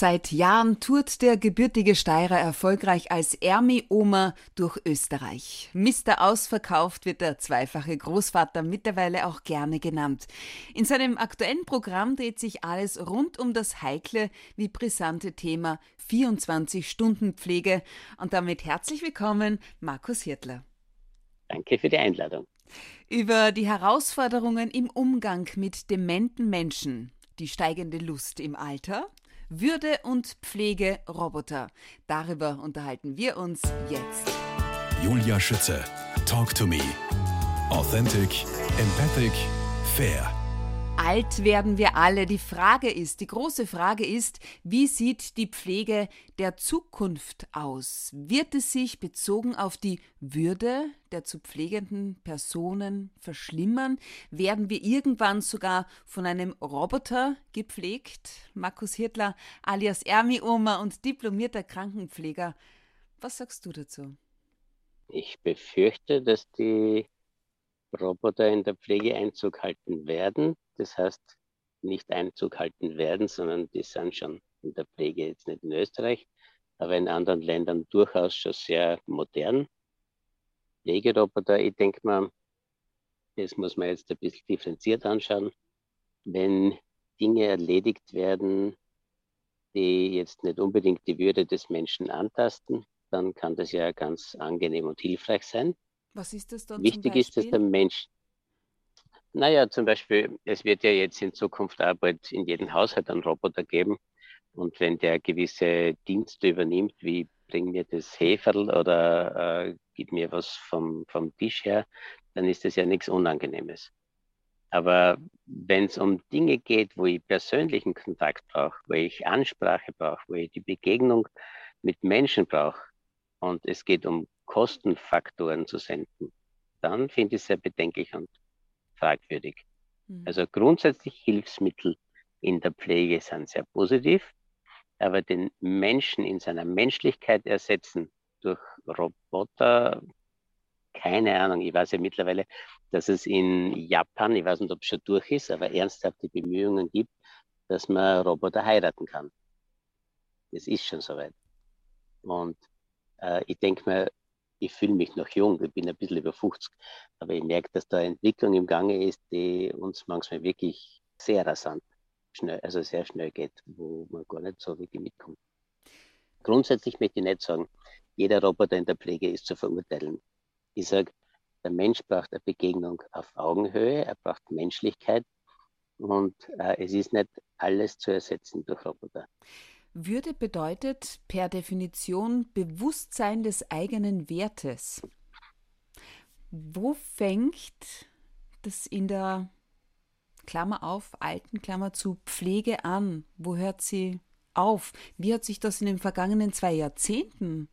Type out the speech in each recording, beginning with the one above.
Seit Jahren tourt der gebürtige Steirer erfolgreich als Ermi-Oma durch Österreich. Mister Ausverkauft wird der zweifache Großvater mittlerweile auch gerne genannt. In seinem aktuellen Programm dreht sich alles rund um das heikle wie brisante Thema 24-Stunden-Pflege. Und damit herzlich willkommen, Markus Hirtler. Danke für die Einladung. Über die Herausforderungen im Umgang mit dementen Menschen, die steigende Lust im Alter, würde und Pflege Roboter. Darüber unterhalten wir uns jetzt. Julia Schütze, Talk to Me. Authentic, empathic, fair. Alt werden wir alle. Die Frage ist, die große Frage ist, wie sieht die Pflege der Zukunft aus? Wird es sich bezogen auf die Würde der zu pflegenden Personen verschlimmern? Werden wir irgendwann sogar von einem Roboter gepflegt? Markus Hirtler alias Ermi-Oma und diplomierter Krankenpfleger. Was sagst du dazu? Ich befürchte, dass die Roboter in der Pflege Einzug halten werden. Das heißt, nicht Einzug halten werden, sondern die sind schon in der Pflege jetzt nicht in Österreich, aber in anderen Ländern durchaus schon sehr modern. Pflegeroboter, ich denke mal, das muss man jetzt ein bisschen differenziert anschauen. Wenn Dinge erledigt werden, die jetzt nicht unbedingt die Würde des Menschen antasten, dann kann das ja ganz angenehm und hilfreich sein. Was ist das dann? Wichtig ist, dass der Mensch. Naja, zum Beispiel, es wird ja jetzt in Zukunft auch bald in jedem Haushalt einen Roboter geben. Und wenn der gewisse Dienste übernimmt, wie bring mir das Heferl oder äh, gib mir was vom, vom Tisch her, dann ist das ja nichts Unangenehmes. Aber wenn es um Dinge geht, wo ich persönlichen Kontakt brauche, wo ich Ansprache brauche, wo ich die Begegnung mit Menschen brauche und es geht um Kostenfaktoren zu senden, dann finde ich es sehr bedenklich und fragwürdig. Mhm. Also grundsätzlich Hilfsmittel in der Pflege sind sehr positiv, aber den Menschen in seiner Menschlichkeit ersetzen durch Roboter, keine Ahnung. Ich weiß ja mittlerweile, dass es in Japan, ich weiß nicht, ob es schon durch ist, aber ernsthafte Bemühungen gibt, dass man Roboter heiraten kann. Das ist schon soweit. Und äh, ich denke mir, ich fühle mich noch jung, ich bin ein bisschen über 50, aber ich merke, dass da Entwicklung im Gange ist, die uns manchmal wirklich sehr rasant, schnell, also sehr schnell geht, wo man gar nicht so wirklich mitkommt. Grundsätzlich möchte ich nicht sagen, jeder Roboter in der Pflege ist zu verurteilen. Ich sage, der Mensch braucht eine Begegnung auf Augenhöhe, er braucht Menschlichkeit und äh, es ist nicht alles zu ersetzen durch Roboter. Würde bedeutet per Definition Bewusstsein des eigenen Wertes. Wo fängt das in der Klammer auf, alten Klammer zu Pflege an? Wo hört sie auf? Wie hat sich das in den vergangenen zwei Jahrzehnten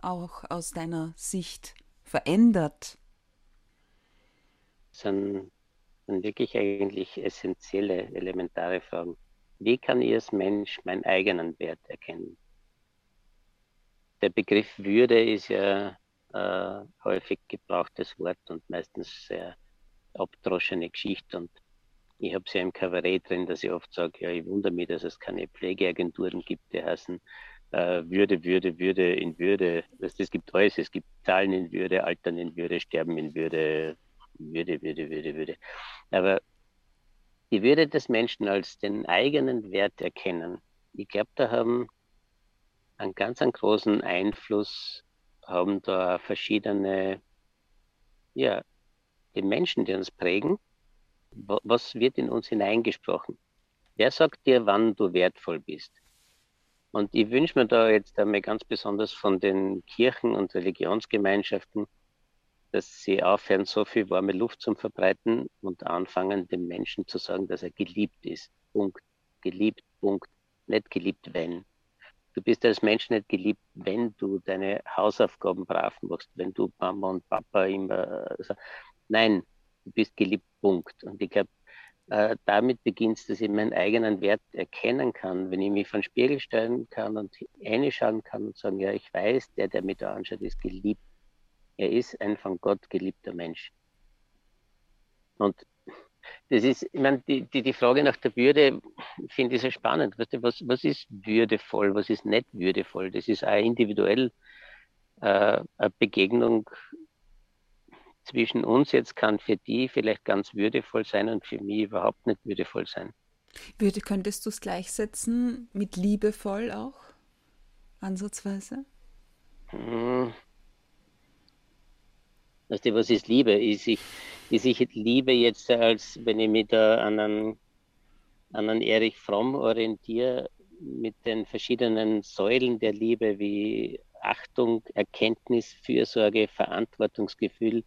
auch aus deiner Sicht verändert? Das sind, wirklich eigentlich essentielle, elementare Fragen. Wie kann ich als Mensch meinen eigenen Wert erkennen? Der Begriff Würde ist ja äh, häufig gebrauchtes Wort und meistens sehr abdroschene Geschichte. Und ich habe es ja im Kabarett drin, dass ich oft sage, ja, ich wundere mich, dass es keine Pflegeagenturen gibt, die heißen äh, Würde, Würde, Würde in Würde. Das gibt alles. Es gibt Zahlen in Würde, Altern in Würde, Sterben in Würde, Würde, Würde, Würde, Würde. Aber die Würde des Menschen als den eigenen Wert erkennen. Ich glaube, da haben einen ganz einen großen Einfluss, haben da verschiedene, ja, die Menschen, die uns prägen. Was wird in uns hineingesprochen? Wer sagt dir, wann du wertvoll bist? Und ich wünsche mir da jetzt einmal ganz besonders von den Kirchen und Religionsgemeinschaften, dass sie aufhören, so viel warme Luft zu verbreiten und anfangen, dem Menschen zu sagen, dass er geliebt ist. Punkt. Geliebt, Punkt. Nicht geliebt, wenn. Du bist als Mensch nicht geliebt, wenn du deine Hausaufgaben brav machst, wenn du Mama und Papa immer. Also, nein, du bist geliebt, Punkt. Und ich glaube, äh, damit beginnt es, dass ich meinen eigenen Wert erkennen kann, wenn ich mich von Spiegel stellen kann und reinschauen kann und sagen, ja, ich weiß, der, der mich da anschaut, ist geliebt er ist ein von Gott geliebter Mensch. Und Das ist, ich meine, die, die, die Frage nach der Würde finde ich sehr spannend. Weißt du, was, was ist würdevoll, was ist nicht würdevoll? Das ist auch individuell äh, eine Begegnung zwischen uns jetzt kann für die vielleicht ganz würdevoll sein und für mich überhaupt nicht würdevoll sein. Würde, könntest du es gleichsetzen mit liebevoll auch? Ansatzweise? Hm. Weißt du, was ist Liebe? Ist ich, ist ich Liebe jetzt, als wenn ich mich da an einen, an einen Erich Fromm orientiere, mit den verschiedenen Säulen der Liebe wie Achtung, Erkenntnis, Fürsorge, Verantwortungsgefühl,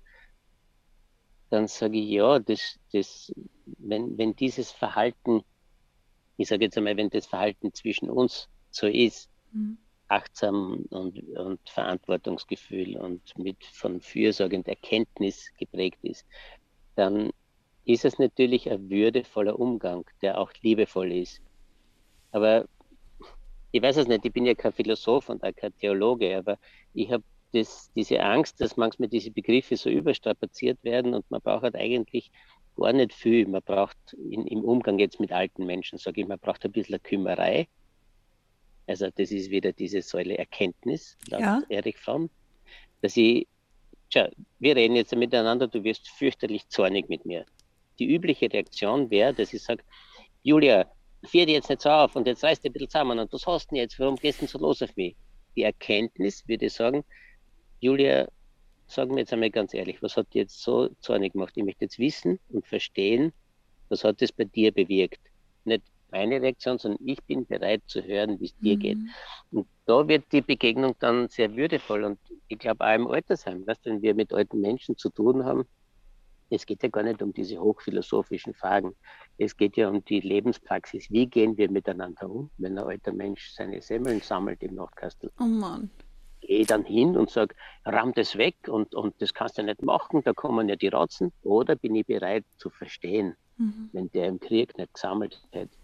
dann sage ich ja, das, das, wenn, wenn dieses Verhalten, ich sage jetzt einmal, wenn das Verhalten zwischen uns so ist, mhm. Achtsam und, und Verantwortungsgefühl und mit von Fürsorge und Erkenntnis geprägt ist, dann ist es natürlich ein würdevoller Umgang, der auch liebevoll ist. Aber ich weiß es nicht, ich bin ja kein Philosoph und auch kein Theologe, aber ich habe diese Angst, dass manchmal diese Begriffe so überstrapaziert werden und man braucht halt eigentlich gar nicht viel. Man braucht in, im Umgang jetzt mit alten Menschen, sage ich, man braucht ein bisschen Kümmerei. Also das ist wieder diese Säule Erkenntnis, laut ja. Erich Fromm, dass ich, tja, wir reden jetzt miteinander, du wirst fürchterlich zornig mit mir. Die übliche Reaktion wäre, dass ich sage, Julia, vier dir jetzt nicht so auf und jetzt reißt dir ein bisschen zusammen und was hast du denn jetzt, warum gehst du denn so los auf mich? Die Erkenntnis würde ich sagen, Julia, sag mir jetzt einmal ganz ehrlich, was hat dir jetzt so zornig gemacht? Ich möchte jetzt wissen und verstehen, was hat das bei dir bewirkt? Nicht meine Reaktion, sondern ich bin bereit zu hören, wie es dir mhm. geht. Und da wird die Begegnung dann sehr würdevoll. Und ich glaube auch im Altersheim, weißt, wenn wir mit alten Menschen zu tun haben, es geht ja gar nicht um diese hochphilosophischen Fragen. Es geht ja um die Lebenspraxis. Wie gehen wir miteinander um, wenn ein alter Mensch seine Semmeln sammelt im Nordkastel? Oh Mann gehe dann hin und sage, ramm das weg und, und das kannst du nicht machen, da kommen ja die Ratzen. Oder bin ich bereit zu verstehen, mhm. wenn der im Krieg nicht gesammelt hätte,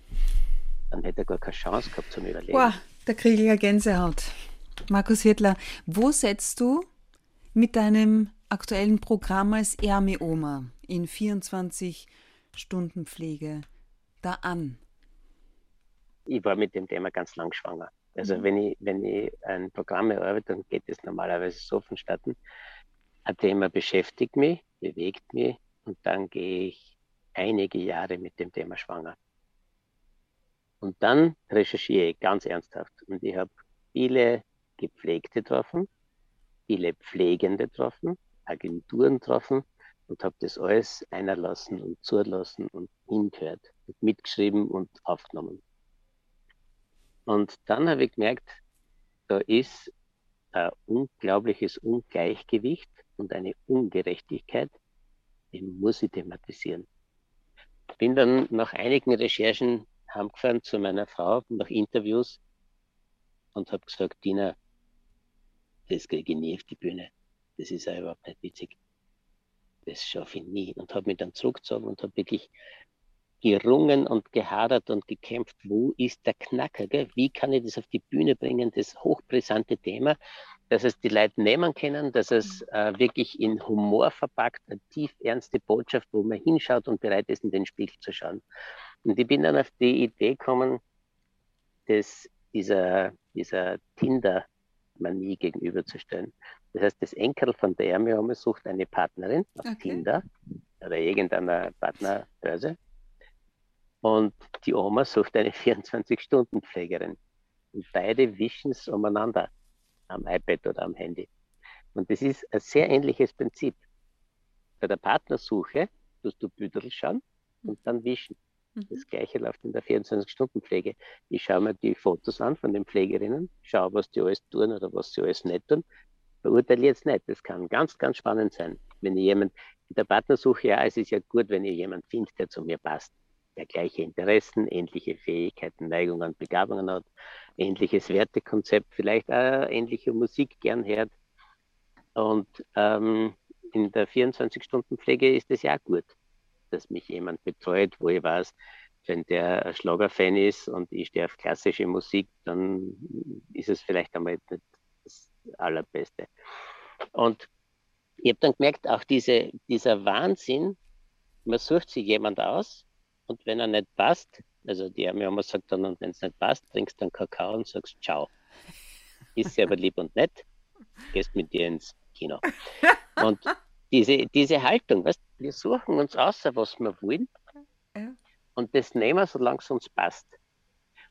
dann hätte er gar keine Chance gehabt zum Überleben. Boah, da kriege ich ja Gänsehaut. Markus Hirtler, wo setzt du mit deinem aktuellen Programm als Ermi-Oma in 24 Stunden Pflege da an? Ich war mit dem Thema ganz lang schwanger. Also mhm. wenn ich, wenn ich ein Programm erarbeite, dann geht es normalerweise so vonstatten. Ein Thema beschäftigt mich, bewegt mich und dann gehe ich einige Jahre mit dem Thema schwanger. Und dann recherchiere ich ganz ernsthaft. Und ich habe viele Gepflegte getroffen, viele Pflegende getroffen, Agenturen getroffen und habe das alles einerlassen und zulassen und hingehört und mitgeschrieben und aufgenommen. Und dann habe ich gemerkt, da ist ein unglaubliches Ungleichgewicht und eine Ungerechtigkeit, die muss ich thematisieren. Bin dann nach einigen Recherchen heimgefahren zu meiner Frau nach Interviews und habe gesagt, Dina, das kriege ich nie auf die Bühne. Das ist ja überhaupt nicht witzig. Das schaffe ich nie. Und habe mich dann zurückgezogen und habe wirklich gerungen und gehadert und gekämpft, wo ist der Knacker? Gell? Wie kann ich das auf die Bühne bringen, das hochbrisante Thema, dass es die Leute nehmen können, dass es äh, wirklich in Humor verpackt, eine tief ernste Botschaft, wo man hinschaut und bereit ist, in den Spiegel zu schauen. Und ich bin dann auf die Idee gekommen, dass dieser, dieser Tinder-Manie gegenüberzustellen. Das heißt, das Enkel von der Ermiome sucht eine Partnerin auf okay. Tinder oder irgendeiner Partnerbörse und die Oma sucht eine 24-Stunden-Pflegerin. Und beide wischen es umeinander am iPad oder am Handy. Und das ist ein sehr ähnliches Prinzip. Bei der Partnersuche tust du Büdel schauen und dann wischen. Mhm. Das gleiche läuft in der 24-Stunden-Pflege. Ich schaue mir die Fotos an von den Pflegerinnen, schaue, was die alles tun oder was sie alles nicht tun. Beurteile jetzt nicht. Das kann ganz, ganz spannend sein. Wenn jemand in der Partnersuche, ja, es ist ja gut, wenn ich jemanden finde, der zu mir passt der gleiche Interessen, ähnliche Fähigkeiten, Neigungen, Begabungen hat, ähnliches Wertekonzept, vielleicht auch ähnliche Musik gern hört. Und ähm, in der 24-Stunden-Pflege ist es ja gut, dass mich jemand betreut, wo ich weiß, wenn der ein Schlagerfan ist und ich stehe auf klassische Musik, dann ist es vielleicht einmal nicht das Allerbeste. Und ich habe dann gemerkt, auch diese, dieser Wahnsinn, man sucht sich jemand aus und wenn er nicht passt, also die haben ja immer gesagt dann, und wenn es nicht passt, trinkst du einen Kakao und sagst Ciao. Ist sie aber lieb und nett, gehst mit dir ins Kino. Und diese, diese Haltung, weißt, wir suchen uns aus, was wir wollen ja. und das nehmen wir, solange es uns passt.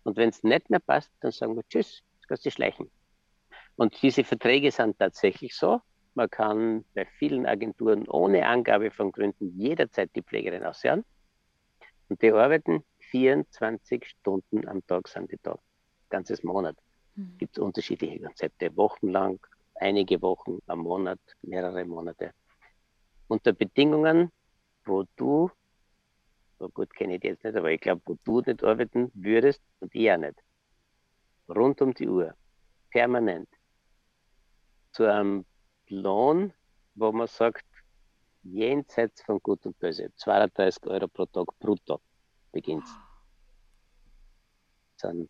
Und wenn es nicht mehr passt, dann sagen wir Tschüss, jetzt kannst du schleichen. Und diese Verträge sind tatsächlich so. Man kann bei vielen Agenturen ohne Angabe von Gründen jederzeit die Pflegerin aushören. Und die arbeiten 24 Stunden am Tag, sind die da. Ganzes Monat. Mhm. Gibt es unterschiedliche Konzepte. Wochenlang, einige Wochen, am Monat, mehrere Monate. Unter Bedingungen, wo du, so gut kenne ich die jetzt nicht, aber ich glaube, wo du nicht arbeiten würdest und ich auch nicht. Rund um die Uhr. Permanent zu einem Lohn, wo man sagt, jenseits von Gut und Böse, 32 Euro pro Tag brutto beginnt.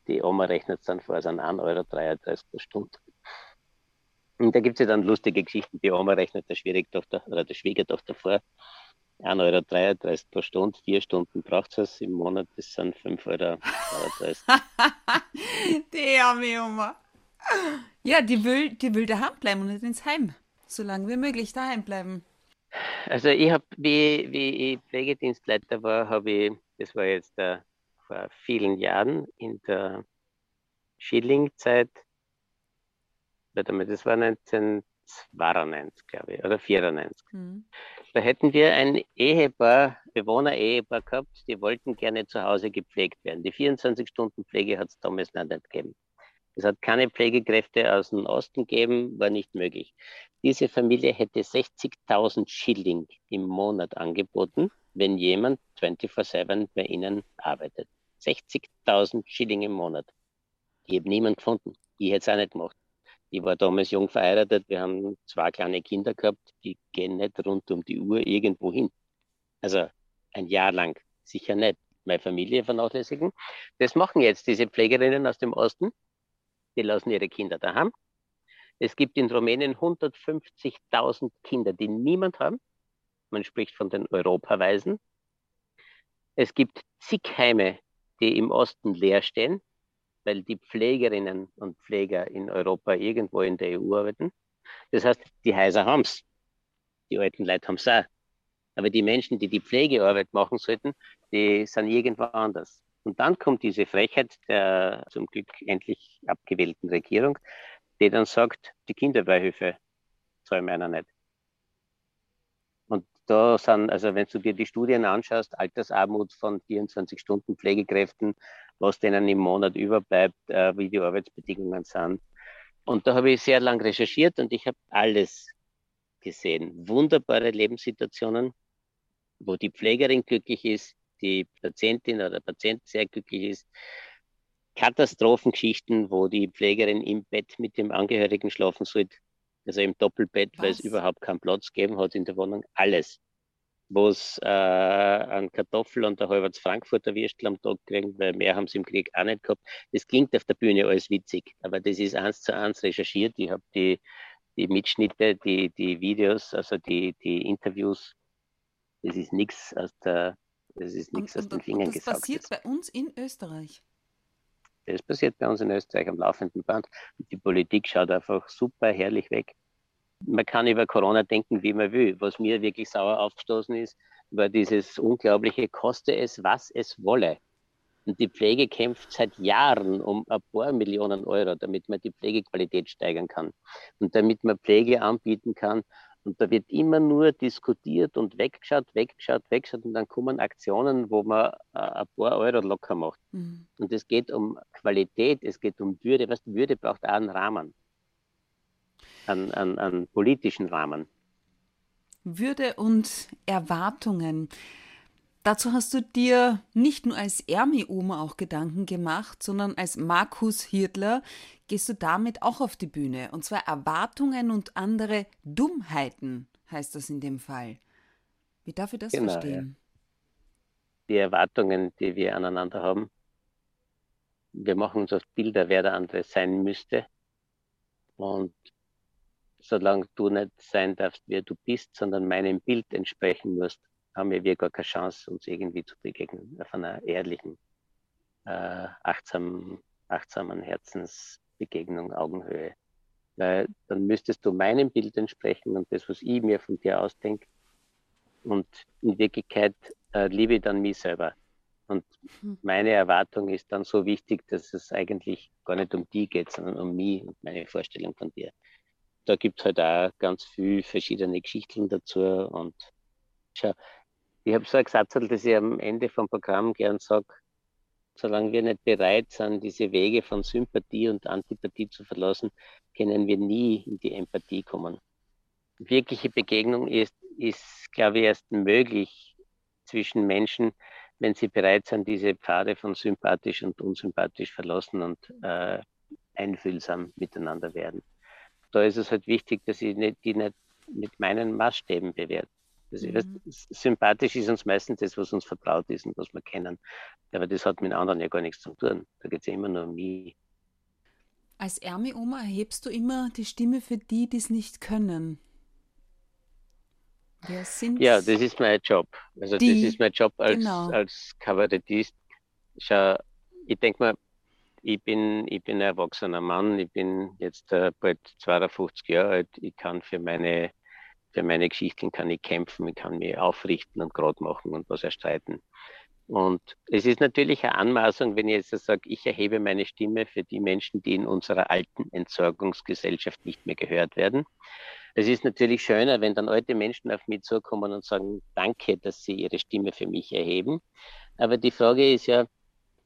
Die Oma rechnet dann vor, sind 1,33 Euro pro Stunde. Und da gibt es ja dann lustige Geschichten. Die Oma rechnet der Schwiegertochter oder der Schwiegertochter vor, 1,33 Euro pro Stunde, vier Stunden braucht es im Monat, das sind 5,33 Euro. die arme Oma. Ja, die will, die will daheim bleiben und nicht ins Heim. So lange wie möglich daheim bleiben. Also ich habe, wie, wie ich Pflegedienstleiter war, habe ich, das war jetzt uh, vor vielen Jahren in der Schillingzeit, warte mal, das war 1992, glaube ich, oder 94. Mhm. Da hätten wir ein Ehepaar, Bewohner-Ehepaar gehabt, die wollten gerne zu Hause gepflegt werden. Die 24-Stunden-Pflege hat es damals noch nicht gegeben. Es hat keine Pflegekräfte aus dem Osten gegeben, war nicht möglich. Diese Familie hätte 60.000 Schilling im Monat angeboten, wenn jemand 24-7 bei ihnen arbeitet. 60.000 Schilling im Monat. Ich habe niemanden gefunden. Ich hätte es auch nicht gemacht. Ich war damals jung verheiratet. Wir haben zwei kleine Kinder gehabt. Die gehen nicht rund um die Uhr irgendwo hin. Also ein Jahr lang sicher nicht. Meine Familie vernachlässigen. Das machen jetzt diese Pflegerinnen aus dem Osten die lassen ihre Kinder daheim. Es gibt in Rumänien 150.000 Kinder, die niemand haben. Man spricht von den Europaweisen. Es gibt zig Heime, die im Osten leer stehen, weil die Pflegerinnen und Pfleger in Europa irgendwo in der EU arbeiten. Das heißt, die Häuser haben es. Die alten Leute haben es auch. Aber die Menschen, die die Pflegearbeit machen sollten, die sind irgendwo anders. Und dann kommt diese Frechheit der zum Glück endlich abgewählten Regierung, die dann sagt, die Kinderbeihilfe zahlen wir einer nicht. Und da sind, also wenn du dir die Studien anschaust, Altersarmut von 24 Stunden Pflegekräften, was denen im Monat überbleibt, äh, wie die Arbeitsbedingungen sind. Und da habe ich sehr lang recherchiert und ich habe alles gesehen. Wunderbare Lebenssituationen, wo die Pflegerin glücklich ist, die Patientin oder der Patient sehr glücklich ist. Katastrophengeschichten, wo die Pflegerin im Bett mit dem Angehörigen schlafen sollte, also im Doppelbett, Was? weil es überhaupt keinen Platz gegeben hat in der Wohnung. Alles. Wo es äh, an Kartoffel und ein halbes Frankfurter Würstel am Tag kriegen, weil mehr haben sie im Krieg auch nicht gehabt. Das klingt auf der Bühne alles witzig, aber das ist eins zu eins recherchiert. Ich habe die, die Mitschnitte, die, die Videos, also die, die Interviews. Das ist nichts aus der das ist nichts aus den Fingern das gesaugt. Das passiert bei uns in Österreich. Das passiert bei uns in Österreich am laufenden Band. Die Politik schaut einfach super herrlich weg. Man kann über Corona denken, wie man will. Was mir wirklich sauer aufgestoßen ist, war dieses unglaubliche, koste es, was es wolle. Und die Pflege kämpft seit Jahren um ein paar Millionen Euro, damit man die Pflegequalität steigern kann und damit man Pflege anbieten kann, und da wird immer nur diskutiert und weggeschaut, weggeschaut, weggeschaut und dann kommen Aktionen, wo man äh, ein paar Euro locker macht. Mhm. Und es geht um Qualität, es geht um Würde. Was Würde braucht auch einen Rahmen, einen, einen, einen politischen Rahmen. Würde und Erwartungen. Dazu hast du dir nicht nur als Ermi-Oma auch Gedanken gemacht, sondern als Markus Hirtler gehst du damit auch auf die Bühne. Und zwar Erwartungen und andere Dummheiten, heißt das in dem Fall. Wie darf ich das genau, verstehen? Ja. Die Erwartungen, die wir aneinander haben. Wir machen uns oft Bilder, wer der andere sein müsste. Und solange du nicht sein darfst, wer du bist, sondern meinem Bild entsprechen musst, haben wir gar keine Chance, uns irgendwie zu begegnen, auf einer ehrlichen, äh, achtsam, achtsamen Herzensbegegnung, Augenhöhe. Weil dann müsstest du meinem Bild entsprechen und das, was ich mir von dir ausdenke. Und in Wirklichkeit äh, liebe ich dann mich selber. Und hm. meine Erwartung ist dann so wichtig, dass es eigentlich gar nicht um die geht, sondern um mich und meine Vorstellung von dir. Da gibt es halt auch ganz viel verschiedene Geschichten dazu. Und schau, ich habe so ein Satz, das ich am Ende vom Programm gern sage, solange wir nicht bereit sind, diese Wege von Sympathie und Antipathie zu verlassen, können wir nie in die Empathie kommen. Wirkliche Begegnung ist, ist glaube ich, erst möglich zwischen Menschen, wenn sie bereit sind, diese Pfade von sympathisch und unsympathisch verlassen und äh, einfühlsam miteinander werden. Da ist es halt wichtig, dass ich nicht, die nicht mit meinen Maßstäben bewerte. Also, mhm. sympathisch ist uns meistens das, was uns vertraut ist und was wir kennen. Aber das hat mit anderen ja gar nichts zu tun. Da geht es ja immer nur um mich. Als Ermi-Oma erhebst du immer die Stimme für die, die es nicht können. Wer sind Ja, das ist mein Job. Also die, das ist mein Job als, genau. als Kabarettist. Schau, ich denke mal, ich bin, ich bin ein erwachsener Mann, ich bin jetzt äh, bald 52 Jahre alt, ich kann für meine, für meine Geschichten kann ich kämpfen, ich kann mich aufrichten und gerade machen und was erstreiten. Und es ist natürlich eine Anmaßung, wenn ich jetzt sage, ich erhebe meine Stimme für die Menschen, die in unserer alten Entsorgungsgesellschaft nicht mehr gehört werden. Es ist natürlich schöner, wenn dann alte Menschen auf mich zukommen und sagen, danke, dass sie ihre Stimme für mich erheben. Aber die Frage ist ja,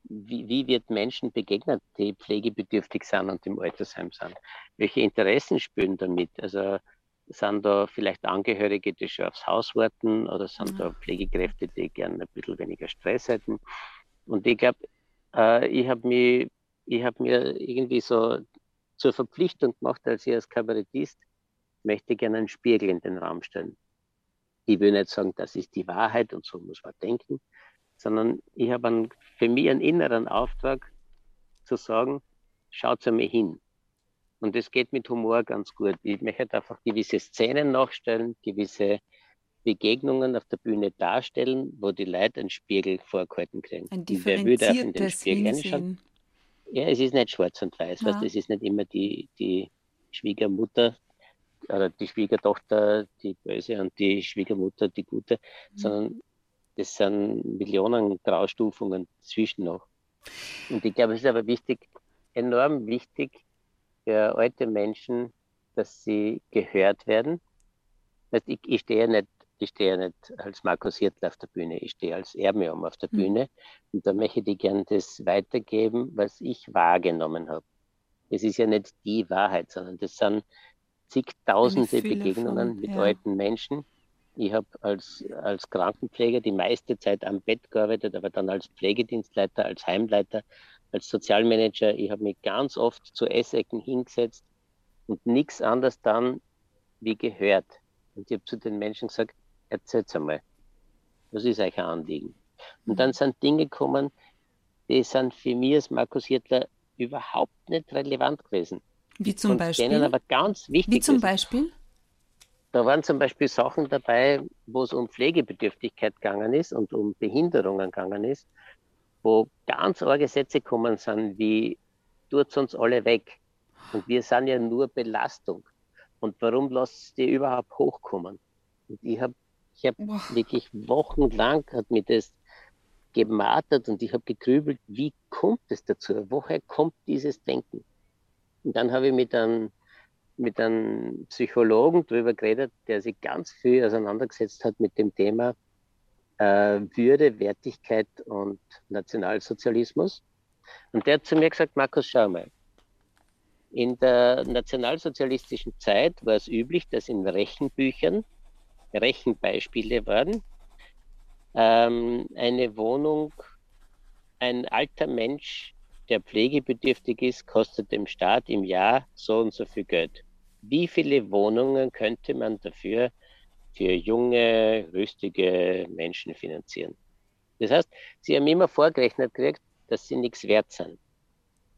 wie, wie wird Menschen begegnet, die pflegebedürftig sind und im Altersheim sind? Welche Interessen spüren damit? Also sind da vielleicht Angehörige, die schon aufs Haus warten oder sind ja. da Pflegekräfte, die gerne ein bisschen weniger Stress hätten? Und ich glaube, äh, ich habe ich habe mir irgendwie so zur Verpflichtung gemacht, als ich als Kabarettist möchte gerne einen Spiegel in den Raum stellen. Ich will nicht sagen, das ist die Wahrheit und so muss man denken, sondern ich habe für mich einen inneren Auftrag zu sagen, schaut einmal hin. Und das geht mit Humor ganz gut. Ich möchte einfach gewisse Szenen nachstellen, gewisse Begegnungen auf der Bühne darstellen, wo die Leute einen Spiegel vorgehalten kriegen. Ein Wer in den Spiegel Ja, es ist nicht schwarz und weiß. Ja. Weißt, es ist nicht immer die, die Schwiegermutter, oder die Schwiegertochter die böse und die Schwiegermutter die gute, mhm. sondern das sind Millionen Graustufungen zwischen noch. Und ich glaube, es ist aber wichtig, enorm wichtig für alte Menschen, dass sie gehört werden. Ich, ich stehe nicht, ich stehe nicht als Markus Hirtl auf der Bühne, ich stehe als Ermium auf der mhm. Bühne und da möchte ich gerne das weitergeben, was ich wahrgenommen habe. Es ist ja nicht die Wahrheit, sondern das sind zigtausende Begegnungen von, mit ja. alten Menschen. Ich habe als, als Krankenpfleger die meiste Zeit am Bett gearbeitet, aber dann als Pflegedienstleiter, als Heimleiter, als Sozialmanager. Ich habe mich ganz oft zu Essecken hingesetzt und nichts anderes dann wie gehört. Und ich habe zu den Menschen gesagt, erzählt einmal, was ist euch ein Anliegen? Und dann sind Dinge gekommen, die sind für mich als Markus Hirtler überhaupt nicht relevant gewesen. Wie zum und Beispiel? Aber ganz wichtig Wie zum Beispiel? Da waren zum Beispiel Sachen dabei, wo es um Pflegebedürftigkeit gegangen ist und um Behinderungen gegangen ist, wo ganz arge Sätze gekommen sind, wie tut uns alle weg. Und wir sind ja nur Belastung. Und warum lasst ihr überhaupt hochkommen? Und ich habe ich hab wirklich wochenlang hat mir das gemartert und ich habe gegrübelt, wie kommt es dazu? Woher kommt dieses Denken? Und dann habe ich mit einem, mit einem Psychologen darüber geredet, der sich ganz viel auseinandergesetzt hat mit dem Thema äh, Würde, Wertigkeit und Nationalsozialismus. Und der hat zu mir gesagt, Markus, schau mal, in der nationalsozialistischen Zeit war es üblich, dass in Rechenbüchern Rechenbeispiele waren. Ähm, eine Wohnung, ein alter Mensch der pflegebedürftig ist, kostet dem Staat im Jahr so und so viel Geld. Wie viele Wohnungen könnte man dafür für junge, rüstige Menschen finanzieren? Das heißt, sie haben immer vorgerechnet gekriegt, dass sie nichts wert sind.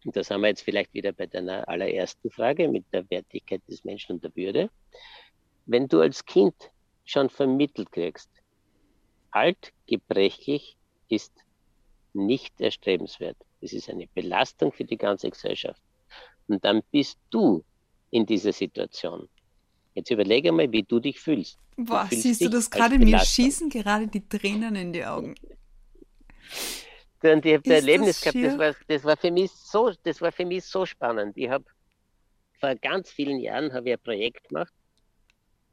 Und das haben wir jetzt vielleicht wieder bei deiner allerersten Frage mit der Wertigkeit des Menschen und der Würde. Wenn du als Kind schon vermittelt kriegst, alt, gebrechlich ist nicht erstrebenswert. Es ist eine Belastung für die ganze Gesellschaft. Und dann bist du in dieser Situation. Jetzt überlege mal, wie du dich fühlst. Boah, du siehst du das gerade? Mir schießen gerade die Tränen in die Augen. Und ich habe ein Erlebnis gehabt, das war, das war für mich so, das war für mich so spannend. Ich habe vor ganz vielen Jahren habe ich ein Projekt gemacht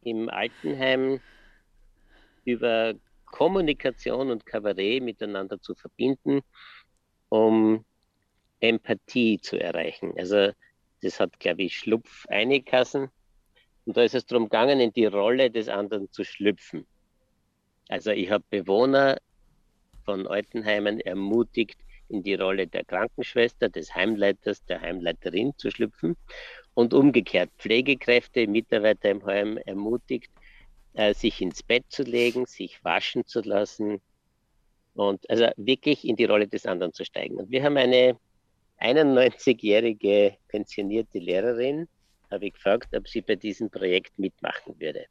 im Altenheim über Kommunikation und Kabarett miteinander zu verbinden, um Empathie zu erreichen. Also das hat, glaube ich, Schlupf eingekassen. Und da ist es darum gegangen, in die Rolle des anderen zu schlüpfen. Also ich habe Bewohner von Altenheimen ermutigt, in die Rolle der Krankenschwester, des Heimleiters, der Heimleiterin zu schlüpfen und umgekehrt Pflegekräfte, Mitarbeiter im Heim ermutigt, äh, sich ins Bett zu legen, sich waschen zu lassen und also wirklich in die Rolle des anderen zu steigen. Und wir haben eine 91-jährige pensionierte Lehrerin, habe ich gefragt, ob sie bei diesem Projekt mitmachen würde.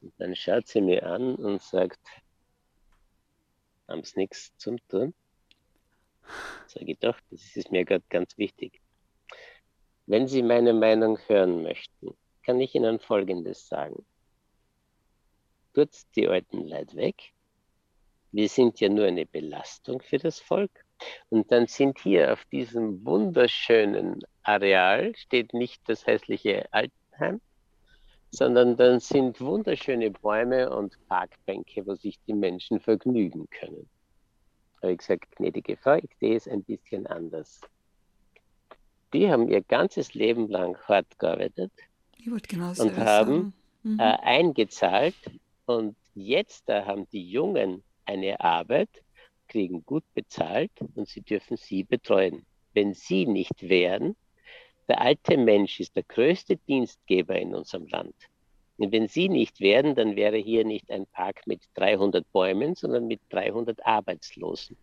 Und dann schaut sie mir an und sagt, haben Sie nichts zum tun? Sage ich doch, das ist mir gerade ganz wichtig. Wenn Sie meine Meinung hören möchten, kann ich Ihnen Folgendes sagen. Tut die alten Leute weg. Wir sind ja nur eine Belastung für das Volk. Und dann sind hier auf diesem wunderschönen Areal steht nicht das hässliche Altenheim, sondern dann sind wunderschöne Bäume und Parkbänke, wo sich die Menschen vergnügen können. Da habe ich gesagt, gnädige Frau, ich sehe es ein bisschen anders. Die haben ihr ganzes Leben lang hart gearbeitet und haben mhm. äh, eingezahlt und jetzt da haben die Jungen eine Arbeit, kriegen gut bezahlt und sie dürfen sie betreuen. Wenn sie nicht wären, der alte Mensch ist der größte Dienstgeber in unserem Land. Und wenn sie nicht wären, dann wäre hier nicht ein Park mit 300 Bäumen, sondern mit 300 Arbeitslosen.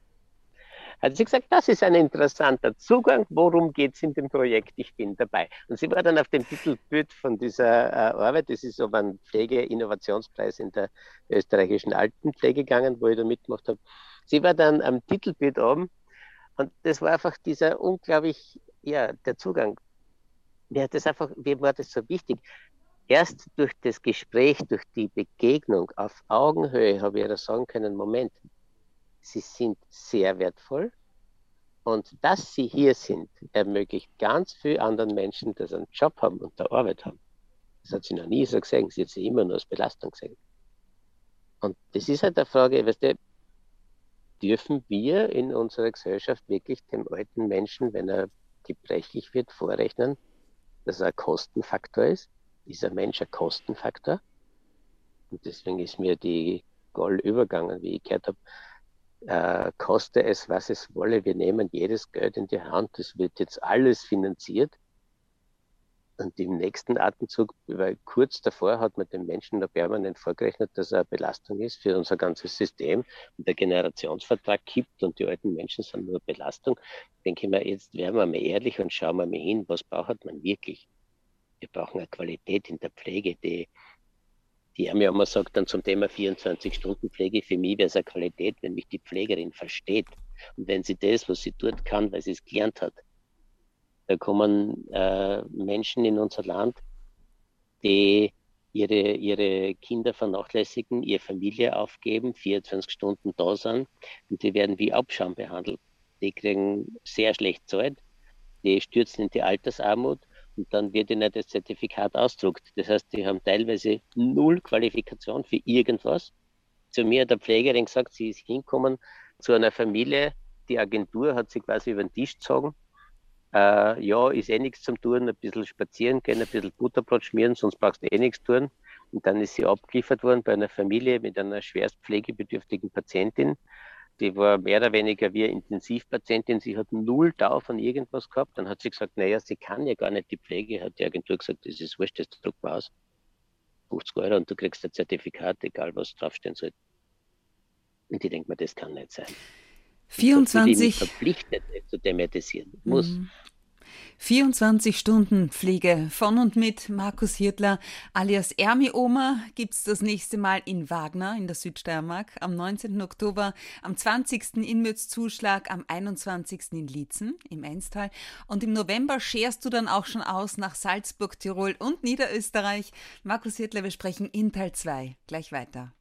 Hat sie gesagt, das ist ein interessanter Zugang. Worum geht es in dem Projekt? Ich bin dabei. Und sie war dann auf dem Titelbild von dieser äh, Arbeit. Das ist um einen Pflege-Innovationspreis in der österreichischen Altenpflege gegangen, wo ich da mitgemacht habe. Sie war dann am Titelbild oben. Und das war einfach dieser unglaublich, ja, der Zugang mir hat das einfach, mir war das so wichtig. Erst durch das Gespräch, durch die Begegnung auf Augenhöhe habe ich ja sagen können, Moment, sie sind sehr wertvoll und dass sie hier sind, ermöglicht ganz vielen anderen Menschen, dass sie einen Job haben und der Arbeit haben. Das hat sie noch nie so gesehen, sie hat sie immer nur als Belastung gesehen. Und das ist halt eine Frage, weißt du, dürfen wir in unserer Gesellschaft wirklich dem alten Menschen, wenn er gebrechlich wird, vorrechnen, dass er ein Kostenfaktor ist. Ist ein Mensch ein Kostenfaktor? Und deswegen ist mir die Goal übergangen, wie ich gehört habe, äh, koste es, was es wolle. Wir nehmen jedes Geld in die Hand. Es wird jetzt alles finanziert. Und im nächsten Atemzug, weil kurz davor hat man den Menschen noch permanent vorgerechnet, dass er eine Belastung ist für unser ganzes System und der Generationsvertrag kippt und die alten Menschen sind nur Belastung. Denke ich mir, jetzt werden wir mal ehrlich und schauen wir mal hin, was braucht man wirklich? Wir brauchen eine Qualität in der Pflege, die, die haben ja immer gesagt dann zum Thema 24-Stunden-Pflege, für mich wäre es eine Qualität, wenn mich die Pflegerin versteht und wenn sie das, was sie tut, kann, weil sie es gelernt hat, da kommen äh, Menschen in unser Land, die ihre, ihre Kinder vernachlässigen, ihre Familie aufgeben, 24 Stunden da sind und die werden wie Abschaum behandelt. Die kriegen sehr schlecht Zeit, die stürzen in die Altersarmut und dann wird ihnen das Zertifikat ausdruckt. Das heißt, die haben teilweise null Qualifikation für irgendwas. Zu mir hat der Pflegerin gesagt, sie ist hinkommen zu einer Familie, die Agentur hat sie quasi über den Tisch gezogen äh, ja, ist eh nichts zum Tun, ein bisschen spazieren gehen, ein bisschen Butterbrot schmieren, sonst brauchst du eh nichts tun. Und dann ist sie abgeliefert worden bei einer Familie mit einer schwerst pflegebedürftigen Patientin. Die war mehr oder weniger wie eine Intensivpatientin. Sie hat null Dauer von irgendwas gehabt. Dann hat sie gesagt, naja, sie kann ja gar nicht die Pflege. Hat die Agentur gesagt, das ist wurscht, das drucken wir aus. 50 Euro und du kriegst ein Zertifikat, egal was draufstehen soll. Und ich denke mir, das kann nicht sein. 24 verpflichtet zu thematisieren muss. 24 Stunden Pflege von und mit Markus Hirtler alias Ermi Oma gibt es das nächste Mal in Wagner in der Südsteiermark am 19. Oktober, am 20. in Mützzuschlag, am 21. in Liezen im Enstal und im November scherst du dann auch schon aus nach Salzburg, Tirol und Niederösterreich. Markus Hirtler, wir sprechen in Teil 2 gleich weiter.